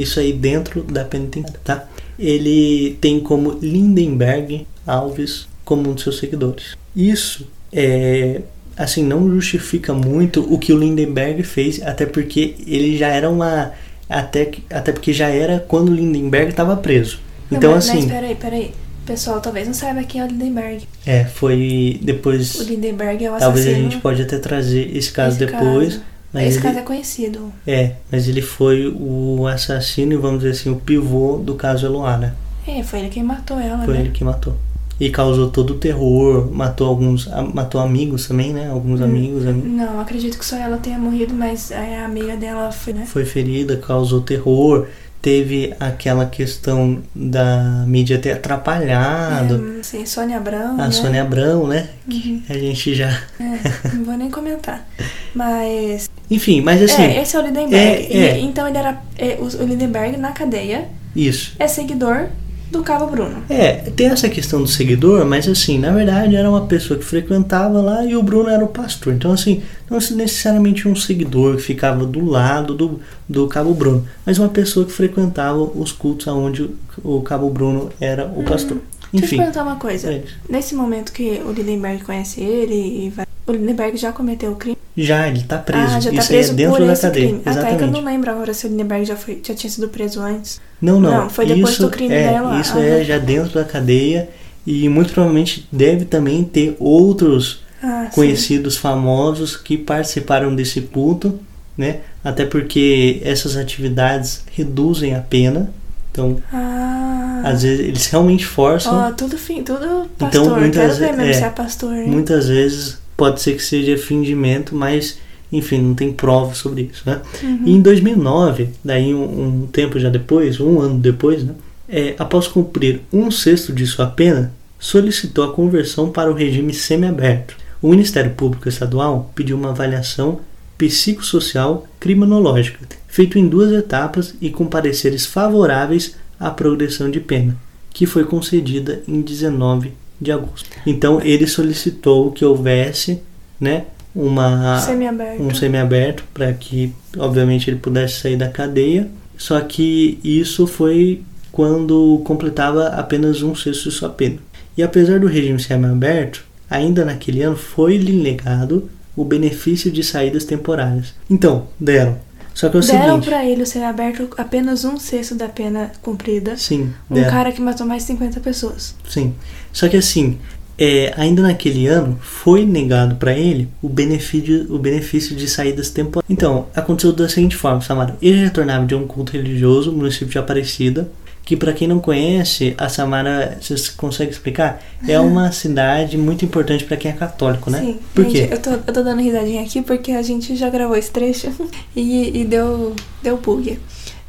isso aí dentro da penitenciária, tá? Ele tem como Lindenberg Alves como um de seus seguidores. Isso é assim não justifica muito o que o Lindenberg fez, até porque ele já era uma até até porque já era quando o Lindenberg estava preso. Não, Então mas, assim, Mas peraí, peraí. Pessoal, talvez não saiba quem é o Lindenberg. é, foi depois O Lindenberg é o Talvez a assassino. gente pode até trazer esse caso Esse depois. caso. Mas Esse ele, caso é conhecido. é, mas ele foi o assassino e vamos dizer assim, o pivô do caso Eloá, né? É, foi ele quem matou ela, Foi né? ele que matou. E causou todo o terror, matou alguns, matou amigos também, né? Alguns Hum. amigos, ami- Não, acredito que só ela tenha morrido, mas a amiga dela foi, né? foi ferida, causou terror. Teve aquela questão da mídia ter atrapalhado. É, sei, Sônia Abrão, a né? Sônia Abrão, né? Uhum. Que a gente já. É, não vou nem comentar. Mas. Enfim, mas assim, é, esse é o Lindenberg. é, é. E- então ele era. é, o Lindenberg na cadeia isso. é seguidor do Cabo Bruno. É, tem essa questão do seguidor, mas assim, na verdade era uma pessoa que frequentava lá e o Bruno era o pastor. Então, assim, não necessariamente um seguidor que ficava do lado do, do Cabo Bruno, mas uma pessoa que frequentava os cultos aonde o, Cabo Bruno era o pastor. Deixa eu te Enfim, perguntar uma coisa. é, Nesse momento que o Lindenberg conhece ele e vai. O Lindenberg já cometeu o crime? já ele tá preso. ah, já tá Isso aí é preso dentro da cadeia. crime. Ah, tá, é que eu Exatamente. não lembro agora se o Lindenberg já, foi, já tinha sido preso antes. Não, não. Não, foi depois isso do crime é, dela. Isso Ah, é já dentro da cadeia e muito provavelmente deve também ter outros Ah, sim. conhecidos famosos que participaram desse culto, né? Até porque essas atividades reduzem a pena. Então, Ah. às vezes eles realmente forçam. Ó, tudo fim, tudo pastor. Então, muitas Quero ver mesmo é, se é pastor. hein? Muitas vezes pode ser que seja fingimento, mas enfim, não tem prova sobre isso, né? Uhum. E em 2009, daí um, um tempo já depois, um ano depois, né? é, após cumprir um sexto de sua pena, solicitou a conversão para o regime semiaberto. O Ministério Público Estadual pediu uma avaliação psicossocial criminológica, feito em duas etapas e com pareceres favoráveis à progressão de pena, que foi concedida em 19 de agosto. Então ele solicitou que houvesse, né, uma Semi-aberto. um semiaberto para que, obviamente, ele pudesse sair da cadeia. Só que isso foi quando completava apenas um sexto de sua pena. E apesar do regime semiaberto, ainda naquele ano foi-lhe negado o benefício de saídas temporárias. Então, deram. Só que é o Deram seguinte. pra ele o semi-aberto apenas um sexto da pena cumprida. Sim, Um deram. cara que matou mais de 50 pessoas. Sim. Só que assim, é, ainda naquele ano foi negado para ele o benefício, o benefício de saídas temporárias. Então, aconteceu da seguinte forma, Samara. Ele retornava de um culto religioso no município de Aparecida, que para quem não conhece, a Samara, vocês conseguem explicar? É uma cidade muito importante para quem é católico, né? Sim. Por gente, quê? Eu tô, eu tô dando risadinha aqui porque a gente já gravou esse trecho e, e deu, deu bug.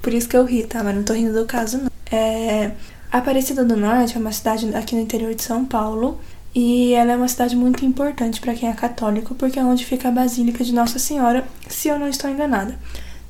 Por isso que eu ri, tá? Mas não tô rindo do caso, não. É, Aparecida do Norte é uma cidade aqui no interior de São Paulo. E ela é uma cidade muito importante para quem é católico, porque é onde fica a Basílica de Nossa Senhora, se eu não estou enganada.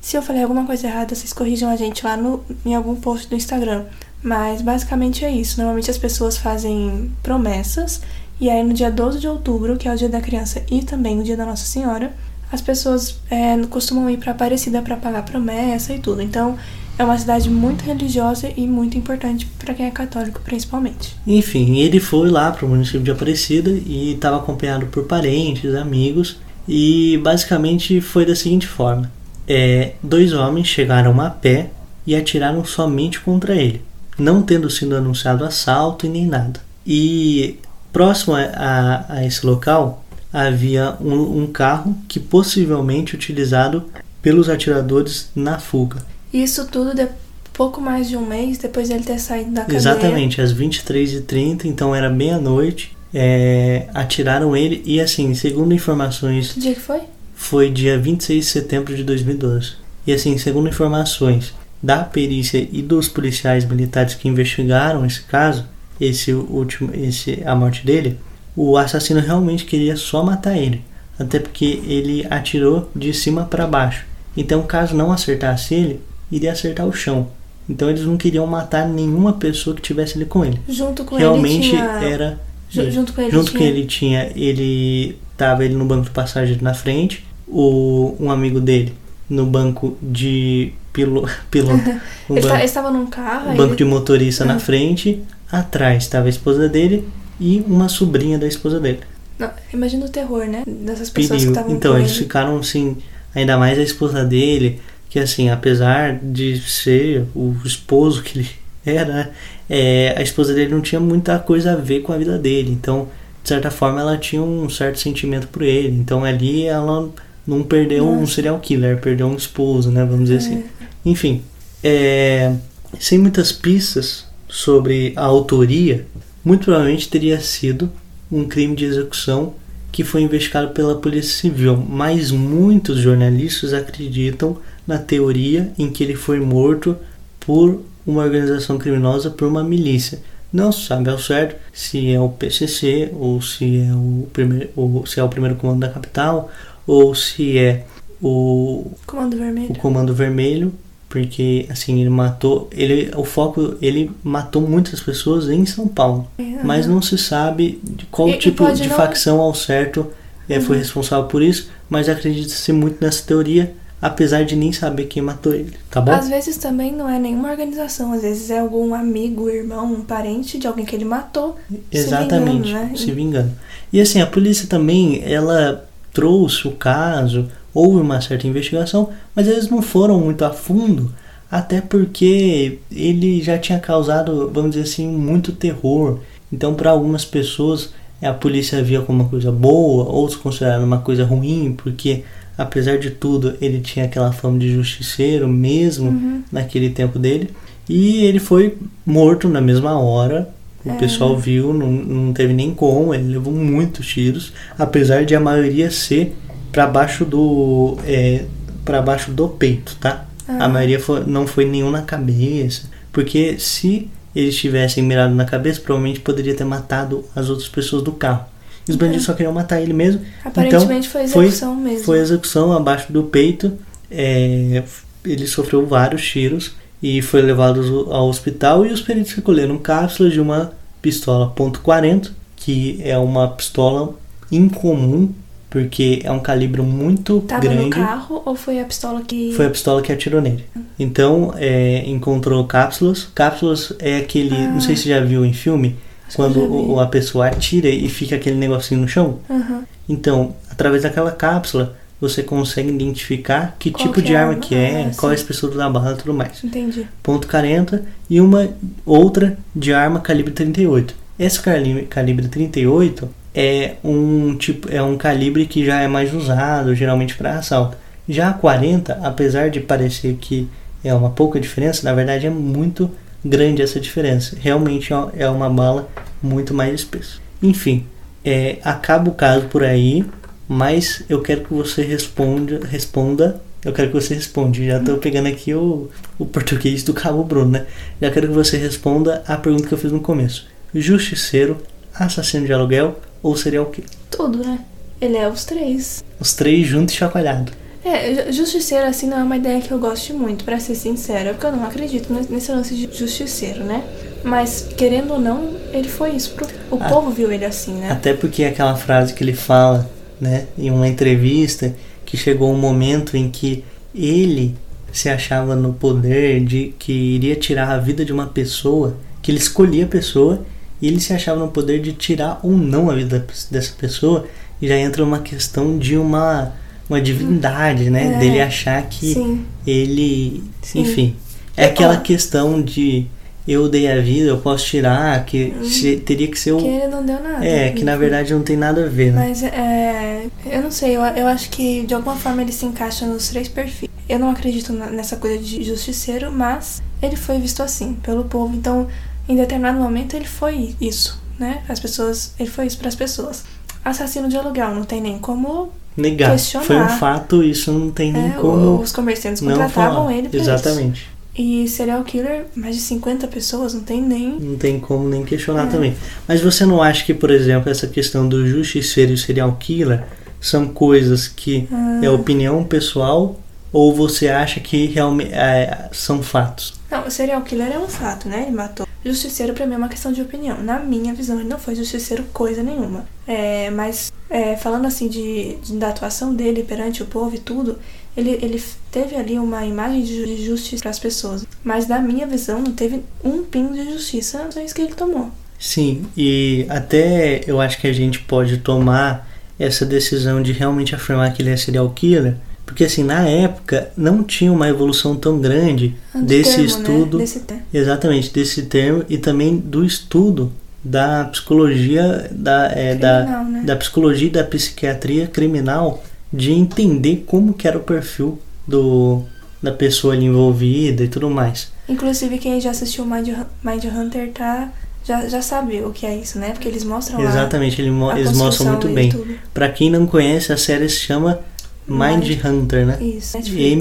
Se eu falei alguma coisa errada, vocês corrijam a gente lá no, em algum post do Instagram. Mas basicamente é isso. Normalmente as pessoas fazem promessas e aí no dia 12 de outubro, que é o dia da criança e também o dia da Nossa Senhora, as pessoas é, costumam ir para Aparecida para pagar promessa e tudo. Então é uma cidade muito religiosa e muito importante para quem é católico, principalmente. Enfim, ele foi lá para o município de Aparecida e estava acompanhado por parentes, amigos, e basicamente foi da seguinte forma: é, dois homens chegaram a pé e atiraram somente contra ele, não tendo sido anunciado assalto e nem nada. E próximo a, a- esse local havia um, um carro que possivelmente utilizado pelos atiradores na fuga. Isso tudo de pouco mais de um mês depois dele ter saído da cadeia. Exatamente, às 23h30, então era meia-noite. é, atiraram ele e assim, segundo informações, Que dia que foi? Foi dia 26 de setembro de 2012. E assim, segundo informações da perícia e dos policiais militares que investigaram esse caso, esse último, esse a morte dele, o assassino realmente queria só matar ele, até porque ele atirou de cima para baixo. Então, caso não acertasse ele, iria acertar o chão. Então, eles não queriam matar nenhuma pessoa que tivesse ali com ele. Junto com realmente ele tinha... era Ju- junto com ele junto tinha- com ele tinha ele tava ele no banco de passageiro na frente o um amigo dele no banco de pilo, piloto o Ele, banco, estava num carro, aí banco ele- de motorista na Ah. frente atrás estava a esposa dele e uma sobrinha da esposa dele Não, imagina o terror, né? Dessas pessoas que perigo estavam então eles ele. ficaram assim ainda mais a esposa dele que assim apesar de ser o esposo que ele era é, a esposa dele não tinha muita coisa a ver com a vida dele então de certa forma ela tinha um certo sentimento por ele então ali ela não perdeu um serial killer perdeu um esposo né vamos dizer É. assim enfim é, sem muitas pistas sobre a autoria muito provavelmente teria sido um crime de execução que foi investigado pela Polícia Civil, mas muitos jornalistas acreditam na teoria em que ele foi morto por uma organização criminosa, por uma milícia. Não se sabe ao certo se é o PCC ou se é o primeiro, ou se é o primeiro comando da capital ou se é o Comando Vermelho. o Comando Vermelho, porque assim ele matou, ele o foco ele matou muitas pessoas em São Paulo, É, mas não se sabe de qual E- e tipo pode de não- facção ao certo foi Uhum. responsável por isso, mas acredita-se muito nessa teoria, apesar de nem saber quem matou ele, tá bom? Às vezes também não é nenhuma organização, às vezes é algum amigo, irmão, um parente de alguém que ele matou. Exatamente, se vingando, né? se vingando. E assim, a polícia também, ela trouxe o caso, houve uma certa investigação, mas eles não foram muito a fundo, até porque ele já tinha causado, vamos dizer assim, muito terror. Então, para algumas pessoas, a polícia via como uma coisa boa, outros consideraram uma coisa ruim, porque apesar de tudo ele tinha aquela fama de justiceiro mesmo Uhum. naquele tempo dele. E ele foi morto na mesma hora. O É. pessoal viu, não, não teve nem como, ele levou muitos tiros, apesar de a maioria ser para baixo do é, para baixo do peito, tá? Ah. A maioria foi- não foi nenhum na cabeça, porque se eles tivessem mirado na cabeça, provavelmente poderia ter matado as outras pessoas do carro. E os bandidos só queriam matar ele mesmo. Aparentemente foi Então, foi- execução mesmo. Foi execução abaixo do peito. é, ele sofreu vários tiros e foi levado ao hospital. E os peritos recolheram cápsulas de uma pistola .40, que é uma pistola incomum, porque é um calibre muito Tava grande. no carro ou foi a pistola que. Foi a pistola que atirou nele. Então, é, encontrou cápsulas. Cápsulas é aquele. Ah. Não sei se você já viu em filme. Acho Quando o- a pessoa atira e fica aquele negocinho no chão. Aham. Então, através daquela cápsula, você consegue identificar que Qual tipo que de é arma que é, Ah, qual é a espessura da bala e tudo mais. Entendi. Ponto 40 e uma outra de arma calibre 38. Esse calibre, calibre 38 é um tipo é um calibre que já é mais usado geralmente para assalto. Já a 40, apesar de parecer que é uma pouca diferença, na verdade é muito grande essa diferença. Realmente é- é uma bala muito mais espessa. Enfim, é, acaba o caso por aí, mas eu quero que você responda, responda. Eu quero que você responda. Já estou pegando aqui o, o português do Cabo Bruno, né? Já quero que você responda a pergunta que eu fiz no começo: Justiceiro, assassino de aluguel ou serial killer? Tudo, né? Ele é os três. Os três juntos e chacoalhado. É, ju- justiceiro, assim, não é uma ideia que eu goste muito, pra ser sincera, porque eu não acredito nesse- lance de justiceiro, né? Mas, querendo ou não, ele foi isso. O Ah. povo viu ele assim, né? Até porque aquela frase que ele fala, né, em uma entrevista, que chegou um momento em que ele se achava no poder de que iria tirar a vida de uma pessoa, que ele escolhia a pessoa e ele se achava no poder de tirar ou não a vida dessa pessoa, e já entra uma questão de uma uma divindade, né, É. dele achar que Sim. ele, Sim. enfim, é aquela questão de eu dei a vida, eu posso tirar, que se- teria que ser o Que ele não deu nada. é, que na verdade não tem nada a ver, né? Mas é. Eu não sei, eu, eu acho que de alguma forma ele se encaixa nos três perfis. Eu não acredito nessa coisa de justiceiro, mas ele foi visto assim pelo povo. Então, em determinado momento, ele foi isso, né? As pessoas. Ele foi isso para as pessoas. Assassino de aluguel, não tem nem como. Negar. questionar. Foi um fato, isso não tem nem é, como os comerciantes não contratavam ele pra Exatamente. isso. E serial killer, mais de 50 pessoas, não tem nem. Não tem como nem questionar É. também. Mas você não acha que, por exemplo, essa questão do justiceiro e serial killer são coisas que Ah. é opinião pessoal ou você acha que realmente é, são fatos? Não, o serial killer é um fato, né? Ele matou. Justiceiro pra mim é uma questão de opinião. Na minha visão, ele não foi justiceiro coisa nenhuma. É, mas é, falando assim de, de- da atuação dele perante o povo e tudo, ele, ele teve ali uma imagem de, ju- de justiça para as pessoas. Mas na minha visão, não teve um pingo de justiça nas que ele tomou. Sim, e até eu acho que a gente pode tomar essa decisão de realmente afirmar que ele é serial killer, porque assim, na época não tinha uma evolução tão grande Do desse termo, estudo, Né? Desse termo. exatamente, desse termo e também do estudo da psicologia da, é, da, Criminal, né? da psicologia e da psiquiatria criminal de entender como que era o perfil do da pessoa ali envolvida e tudo mais. Inclusive, quem já assistiu Mind, Mind Hunter tá, já, já sabe o que é isso, né? Porque eles mostram lá Exatamente, ele mo- a eles mostram muito e bem. Pra quem não conhece, a série se chama Mind Mind- Hunter, né? Isso, Netflix.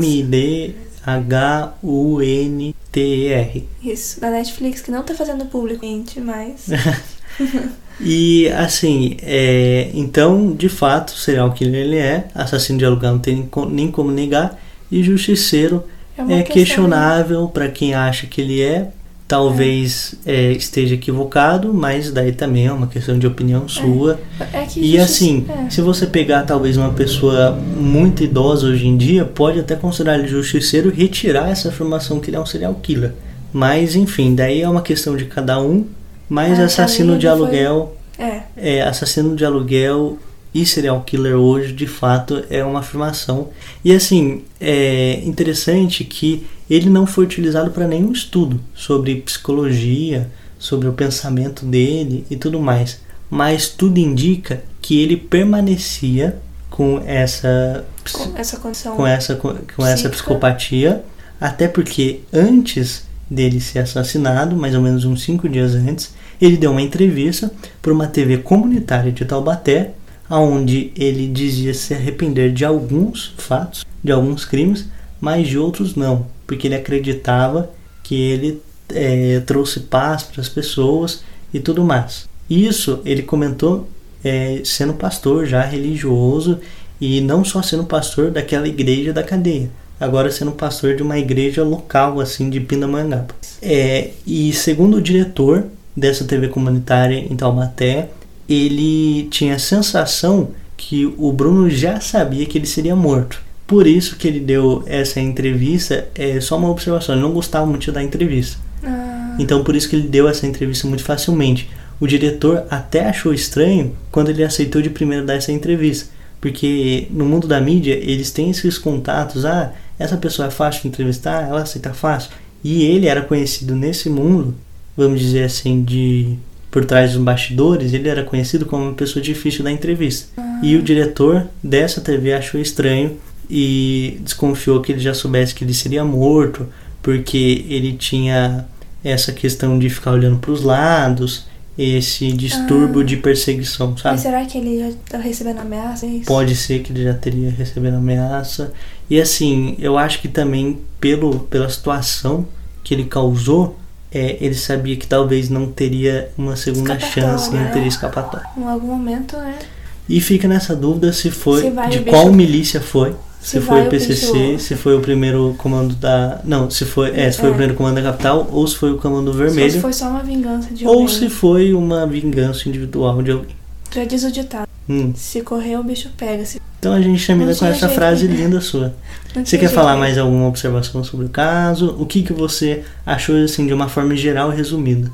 M-I-D-H-U-N-T-E-R. Isso, da Netflix, que não tá fazendo público, gente, mas. E assim, é, então, de fato, serial killer ele é, assassino de aluguel não tem nem co- nem como negar, e justiceiro é questão- questionável pra quem acha que ele é. Talvez é, esteja equivocado, mas daí também é uma questão de opinião sua. É E assim, é. se você pegar talvez uma pessoa muito idosa hoje em dia, pode até considerar ele justiceiro e retirar essa afirmação que ele é um serial killer. Mas enfim, daí é uma questão de cada um. Mas É, assassino de ele foi- aluguel, É, é, assassino de aluguel e serial killer hoje, de fato, é uma afirmação. E assim, é interessante que ele não foi utilizado para nenhum estudo sobre psicologia, sobre o pensamento dele e tudo mais. mas tudo indica que ele permanecia com essa Com essa condição. com essa com essa Psíquica. psicopatia, até porque antes dele ser assassinado, mais ou menos uns cinco dias antes, ele deu uma entrevista para uma TV comunitária de Taubaté, onde ele dizia se arrepender de alguns fatos, de alguns crimes, mas de outros não, porque ele acreditava que ele eh, trouxe paz para as pessoas e tudo mais. Isso ele comentou eh, sendo pastor já religioso e não só sendo pastor daquela igreja da cadeia, agora sendo pastor de uma igreja local assim de Pindamonhangaba. É, e segundo o diretor dessa TV comunitária em Taubaté, ele tinha a sensação que o Bruno já sabia que ele seria morto. Por isso que ele deu essa entrevista, é só uma observação, ele não gostava muito da entrevista. Ah, Então por isso que ele deu essa entrevista muito facilmente. O diretor até achou estranho quando ele aceitou de primeiro dar essa entrevista, porque no mundo da mídia eles têm esses contatos, ah, essa pessoa é fácil de entrevistar, ela aceita fácil. E ele era conhecido nesse mundo, vamos dizer assim, de por trás dos bastidores, ele era conhecido como uma pessoa difícil da entrevista. E o diretor dessa TV achou estranho e desconfiou que ele já soubesse que ele seria morto, porque ele tinha essa questão de ficar olhando para os lados, esse distúrbio Ah. de perseguição, mas sabe? será que ele já tá recebendo ameaça? É? Pode ser que ele já teria recebido ameaça. E assim, eu acho que também pelo, pela situação que ele causou, é, ele sabia que talvez não teria uma segunda chance, não né? teria escapatória. Em algum momento, né? E fica nessa dúvida se foi Se vai de qual bicho- milícia foi. Se, se foi o PCC, bicho- se foi o primeiro comando da. Não, se foi, é, se foi É. o primeiro comando da capital, ou se foi o comando vermelho, se foi só uma vingança de ou alguém. se foi uma vingança individual de alguém. Já diz o ditado. Hum. Se correr, o bicho pega. Se... Então a gente termina com essa jeito, frase né? linda sua. Não Você quer jeito falar mais alguma observação sobre o caso? O que, que você achou assim de uma forma geral e resumida?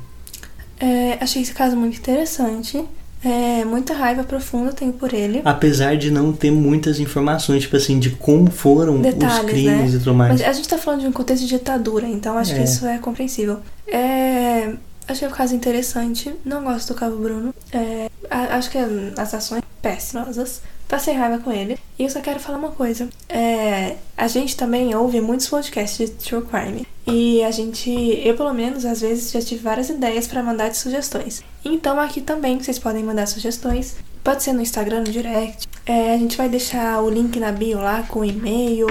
É, achei esse caso muito interessante. É, muita raiva profunda tenho por ele. Apesar de não ter muitas informações, tipo assim, de como foram os Detalhes, crimes né? e tudo mais. Mas a gente tá falando de um contexto de ditadura, então acho É. que isso é compreensível. É, achei o caso interessante. Não gosto do Cabo Bruno. É, acho que as ações péssimas. Passei raiva com ele. E eu só quero falar uma coisa. É, a gente também ouve muitos podcasts de True Crime. E a gente, eu pelo menos, às vezes já tive várias ideias pra mandar de sugestões. Então aqui também vocês podem mandar sugestões. Pode ser no Instagram, no direct. É, a gente vai deixar o link na bio lá com o e-mail.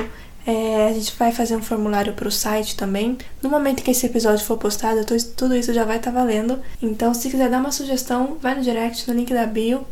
É, a gente vai fazer um formulário pro site também. No momento que esse episódio for postado, tô- tudo isso já vai estar valendo. Então, se quiser dar uma sugestão, vai no direct, no link da bio.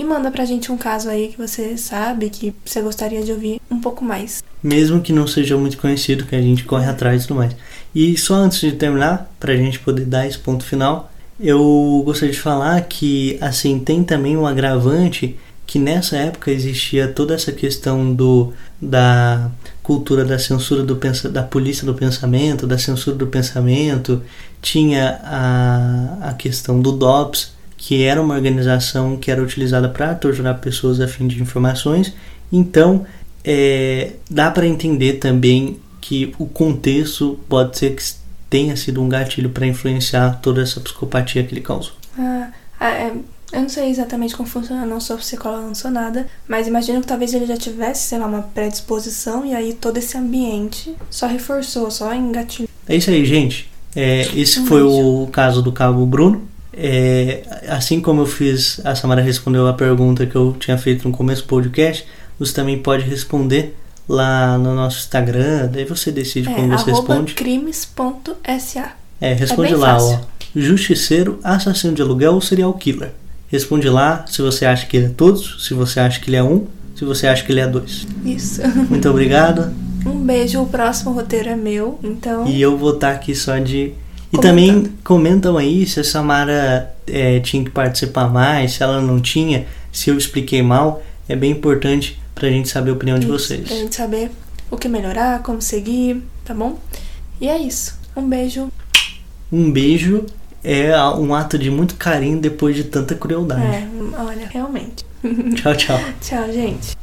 E manda pra gente um caso aí que você sabe, que você gostaria de ouvir um pouco mais. Mesmo que não seja muito conhecido, que a gente corre atrás e tudo mais. E só antes de terminar, pra gente poder dar esse ponto final, eu gostaria de falar que, assim, tem também um agravante que nessa época existia toda essa questão do da cultura da censura do pensa, da polícia do pensamento, da censura do pensamento, tinha a, a questão do DOPS, que era uma organização que era utilizada para torturar pessoas a fim de informações. Então, é, dá para entender também que o contexto pode ser que tenha sido um gatilho para influenciar toda essa psicopatia que ele causou. Ah, ah, é, eu não sei exatamente como funciona, não sou psicóloga, não sou nada, mas imagino que talvez ele já tivesse, sei lá, uma predisposição e aí todo esse ambiente só reforçou, só engatilhou. É isso aí, gente. É, esse foi o caso do Cabo Bruno. É, assim como eu fiz, a Samara respondeu a pergunta que eu tinha feito no começo do podcast, você também pode responder lá no nosso Instagram, daí você decide É, como você responde. crimes.sa. É, responde bem lá, fácil. ó. Justiceiro, assassino de aluguel ou serial killer? Responde lá se você acha que ele é todos, se você acha que ele é um, se você acha que ele é dois. Isso. Muito obrigado. Um beijo, o próximo roteiro é meu, então. E eu vou estar aqui só de. E Comentando. também comentam aí se a Samara é, tinha que participar mais, se ela não tinha, se eu expliquei mal. É bem importante pra gente saber a opinião de Isso, vocês. Pra gente saber o que melhorar, como seguir, tá bom? E é isso. Um beijo. Um beijo é um ato de muito carinho depois de tanta crueldade. É, olha, realmente. Tchau, tchau. Tchau, gente.